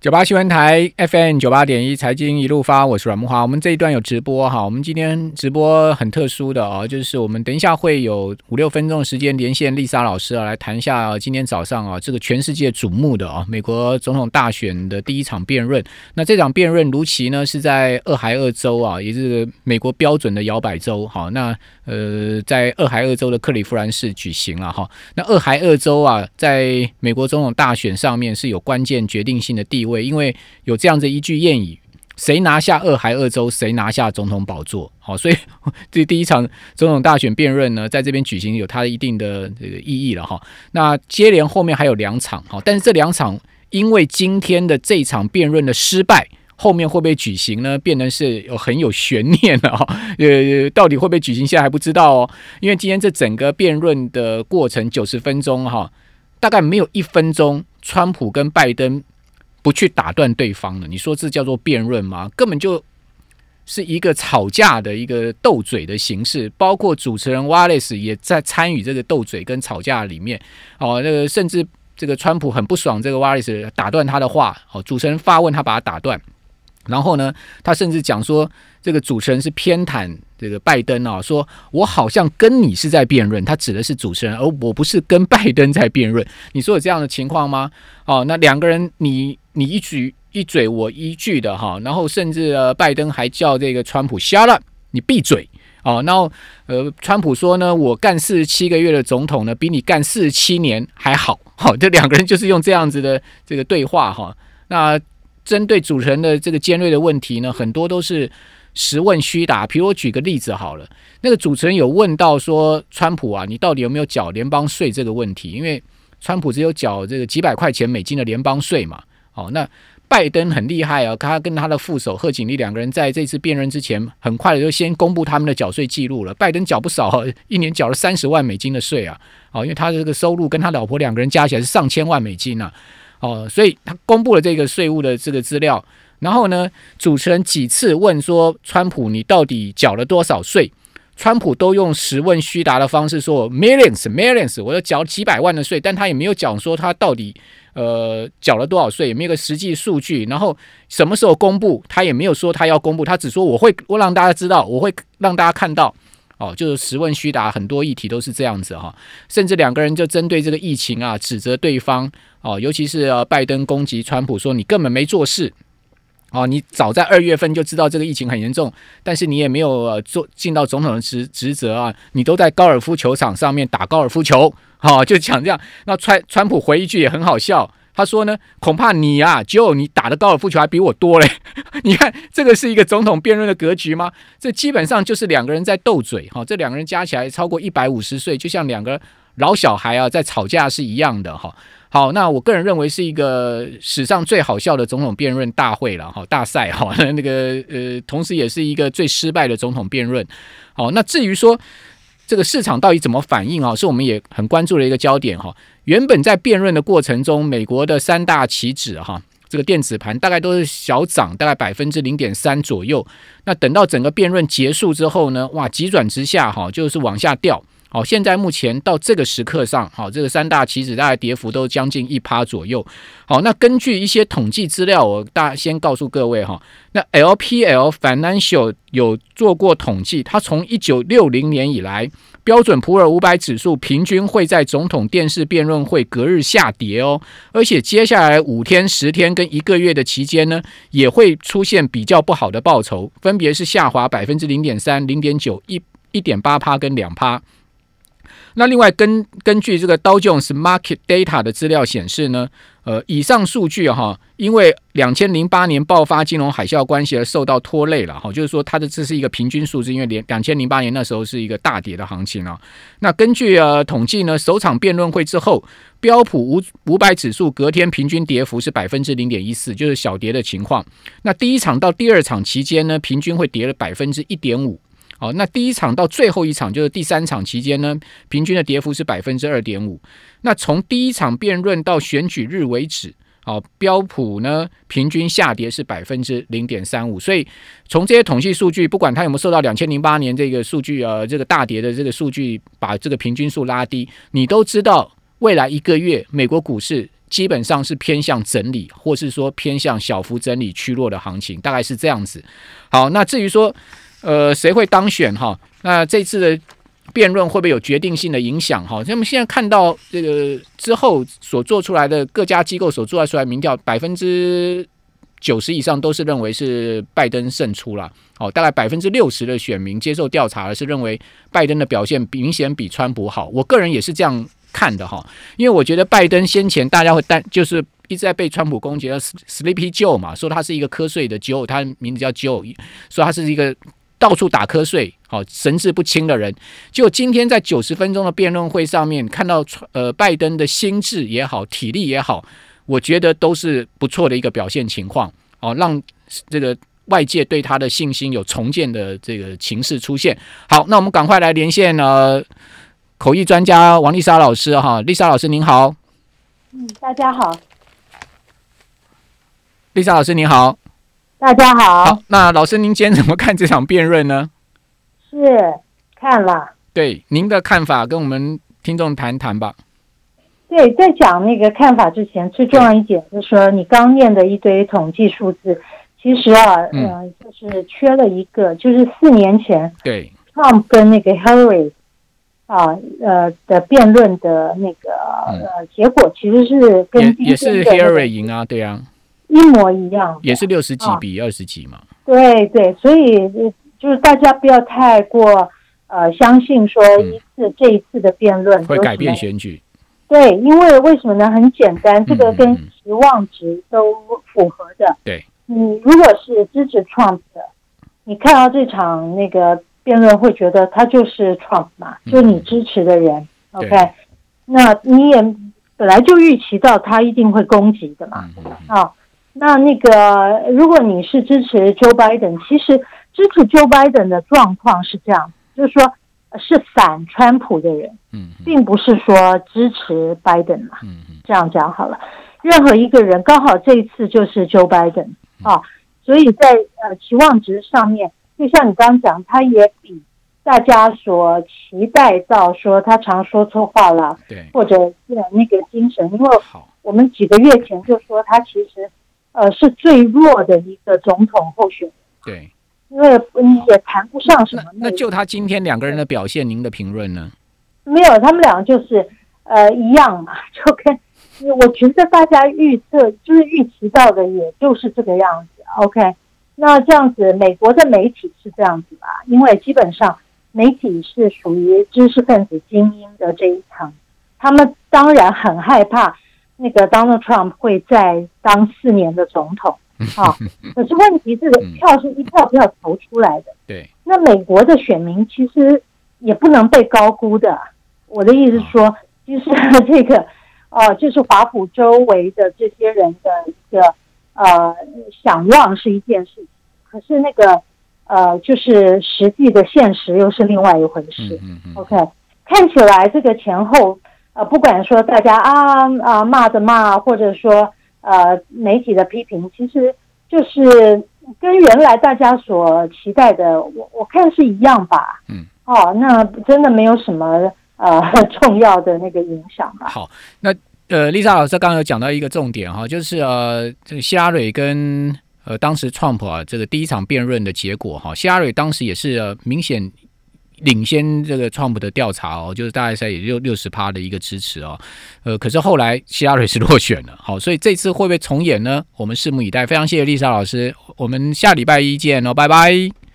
九八新闻台 FM 九八点一财经一路发，我是阮木华。我们这一段有直播哈，我们今天直播很特殊的哦，就是我们等一下会有五六分钟的时间连线丽莎老师啊，来谈一下今天早上啊这个全世界瞩目的啊美国总统大选的第一场辩论。那这场辩论如期呢是在俄亥俄州啊，也是美国标准的摇摆州。好，那呃在俄亥俄州的克里夫兰市举行了哈。那俄亥俄州啊，在美国总统大选上面是有关键决定性的地位。位，因为有这样子一句谚语：“谁拿下二还二州，谁拿下总统宝座。”好，所以 这第一场总统大选辩论呢，在这边举行有它一定的这个意义了哈。那接连后面还有两场，哈，但是这两场因为今天的这场辩论的失败，后面会不会举行呢？变得是有很有悬念了哈。呃，到底会不会举行，现在还不知道哦。因为今天这整个辩论的过程九十分钟哈，大概没有一分钟，川普跟拜登。不去打断对方的，你说这叫做辩论吗？根本就是一个吵架的一个斗嘴的形式，包括主持人 Wallace 也在参与这个斗嘴跟吵架里面。哦，那个甚至这个川普很不爽，这个 Wallace 打断他的话，哦，主持人发问他把他打断，然后呢，他甚至讲说这个主持人是偏袒。这个拜登啊，说我好像跟你是在辩论，他指的是主持人，而我不是跟拜登在辩论。你说有这样的情况吗？哦，那两个人你你一句一嘴我一句的哈，然后甚至呃拜登还叫这个川普瞎了你闭嘴哦。然后呃川普说呢，我干四十七个月的总统呢，比你干四十七年还好。好，这两个人就是用这样子的这个对话哈。那针对主持人的这个尖锐的问题呢，很多都是。实问虚答，比如我举个例子好了，那个主持人有问到说，川普啊，你到底有没有缴联邦税这个问题？因为川普只有缴这个几百块钱美金的联邦税嘛。哦，那拜登很厉害啊，他跟他的副手贺锦丽两个人在这次辩论之前，很快的就先公布他们的缴税记录了。拜登缴不少，一年缴了三十万美金的税啊。哦，因为他的这个收入跟他老婆两个人加起来是上千万美金啊。哦，所以他公布了这个税务的这个资料。然后呢，主持人几次问说：“川普，你到底缴了多少税？”川普都用实问虚答的方式说：“millions, millions，我要缴几百万的税。”但他也没有讲说他到底呃缴了多少税，也没有个实际数据。然后什么时候公布，他也没有说他要公布，他只说我会我让大家知道，我会让大家看到。哦，就是实问虚答，很多议题都是这样子哈。甚至两个人就针对这个疫情啊，指责对方哦，尤其是呃拜登攻击川普说：“你根本没做事。”哦，你早在二月份就知道这个疫情很严重，但是你也没有做尽到总统的职职责啊！你都在高尔夫球场上面打高尔夫球，好，就讲这样。那川川普回一句也很好笑，他说呢，恐怕你啊，就你打的高尔夫球还比我多嘞。你看这个是一个总统辩论的格局吗？这基本上就是两个人在斗嘴，哈，这两个人加起来超过一百五十岁，就像两个老小孩啊在吵架是一样的，哈。好，那我个人认为是一个史上最好笑的总统辩论大会了哈，大赛哈，那个呃，同时也是一个最失败的总统辩论。好，那至于说这个市场到底怎么反应啊，是我们也很关注的一个焦点哈。原本在辩论的过程中，美国的三大棋子哈，这个电子盘大概都是小涨，大概百分之零点三左右。那等到整个辩论结束之后呢，哇，急转直下哈，就是往下掉。好，现在目前到这个时刻上，好，这个三大棋子大概跌幅都将近一趴左右。好，那根据一些统计资料，我大先告诉各位哈，那 LPL Financial 有做过统计，它从一九六零年以来，标准普尔五百指数平均会在总统电视辩论会隔日下跌哦，而且接下来五天、十天跟一个月的期间呢，也会出现比较不好的报酬，分别是下滑百分之零点三、零点九、一一点八趴跟两趴。那另外根根据这个 Dow Jones Market Data 的资料显示呢，呃，以上数据哈，因为两千零八年爆发金融海啸关系而受到拖累了哈，就是说它的这是一个平均数字，因为两两千零八年那时候是一个大跌的行情啊。那根据呃统计呢，首场辩论会之后，标普五五百指数隔天平均跌幅是百分之零点一四，就是小跌的情况。那第一场到第二场期间呢，平均会跌了百分之一点五。好，那第一场到最后一场就是第三场期间呢，平均的跌幅是百分之二点五。那从第一场辩论到选举日为止，好，标普呢平均下跌是百分之零点三五。所以从这些统计数据，不管它有没有受到两千零八年这个数据呃这个大跌的这个数据把这个平均数拉低，你都知道未来一个月美国股市基本上是偏向整理，或是说偏向小幅整理趋弱的行情，大概是这样子。好，那至于说呃谁会当选哈，那这次的辩论会不会有决定性的影响哈？那么现在看到这个之后所做出来的各家机构所做出来民调，百分之九十以上都是认为是拜登胜出了。哦，大概百分之六十的选民接受调查是认为拜登的表现明显比川普好。我个人也是这样。看的哈，因为我觉得拜登先前大家会担，就是一直在被川普攻击的 Sleepy Joe 嘛，说他是一个瞌睡的 Joe，他名字叫 Joe，说他是一个到处打瞌睡、好神志不清的人。就今天在九十分钟的辩论会上面，看到呃拜登的心智也好，体力也好，我觉得都是不错的一个表现情况哦，让这个外界对他的信心有重建的这个情势出现。好，那我们赶快来连线呃。口译专家王丽莎老师，哈，丽莎老师您好。嗯，大家好。丽莎老师您好。大家好。好，那老师您今天怎么看这场辩论呢？是看了。对，您的看法跟我们听众谈谈吧。对，在讲那个看法之前，最重要一点就是说，你刚念的一堆统计数字，其实啊，嗯，就是缺了一个，就是四年前，对，Trump 跟那个 Hillary。啊，呃的辩论的那个呃结果其实是跟也是 Harry 赢啊，对啊，一模一样，也是六十几比二十几嘛。对对，所以就是大家不要太过呃相信说一次这一次的辩论会改变选举。对，因为为什么呢？很简单，这个跟期望值都符合的。对，你如果是支持 Trump 的，你看到这场那个。辩论会觉得他就是 Trump 嘛，就你支持的人，OK？那你也本来就预期到他一定会攻击的嘛，啊？那那个如果你是支持 Joe Biden，其实支持 Joe Biden 的状况是这样，就是说是反川普的人，嗯，并不是说支持 Biden 嘛，嗯这样讲好了。任何一个人刚好这一次就是 Joe Biden 啊，所以在呃期望值上面。就像你刚刚讲，他也比大家所期待到说他常说错话了，对，或者是那个精神，因为我们几个月前就说他其实呃是最弱的一个总统候选人，对，因为也谈不上什么。那就他今天两个人的表现，您的评论呢？没有，他们两个就是呃一样嘛，就跟我觉得大家预测就是预期到的，也就是这个样子。OK。那这样子，美国的媒体是这样子吧？因为基本上媒体是属于知识分子精英的这一层，他们当然很害怕那个 Donald Trump 会再当四年的总统啊。可是问题是，票是一票票投出来的。对。那美国的选民其实也不能被高估的。我的意思是说，其实 这个呃，就是华府周围的这些人的一个。呃，想望是一件事情，可是那个呃，就是实际的现实又是另外一回事。OK，看起来这个前后呃，不管说大家啊啊骂的骂，或者说呃媒体的批评，其实就是跟原来大家所期待的，我我看是一样吧。嗯，哦，那真的没有什么呃 重要的那个影响吧。好，那。呃，丽莎老师刚刚有讲到一个重点哈，就是呃，这个希拉蕊跟呃当时 Trump 啊，这个第一场辩论的结果哈，希拉蕊当时也是明显领先这个 Trump 的调查哦，就是大概在也就六十趴的一个支持哦，呃，可是后来希拉蕊是落选了，好，所以这次会不会重演呢？我们拭目以待。非常谢谢丽莎老师，我们下礼拜一见哦，拜拜。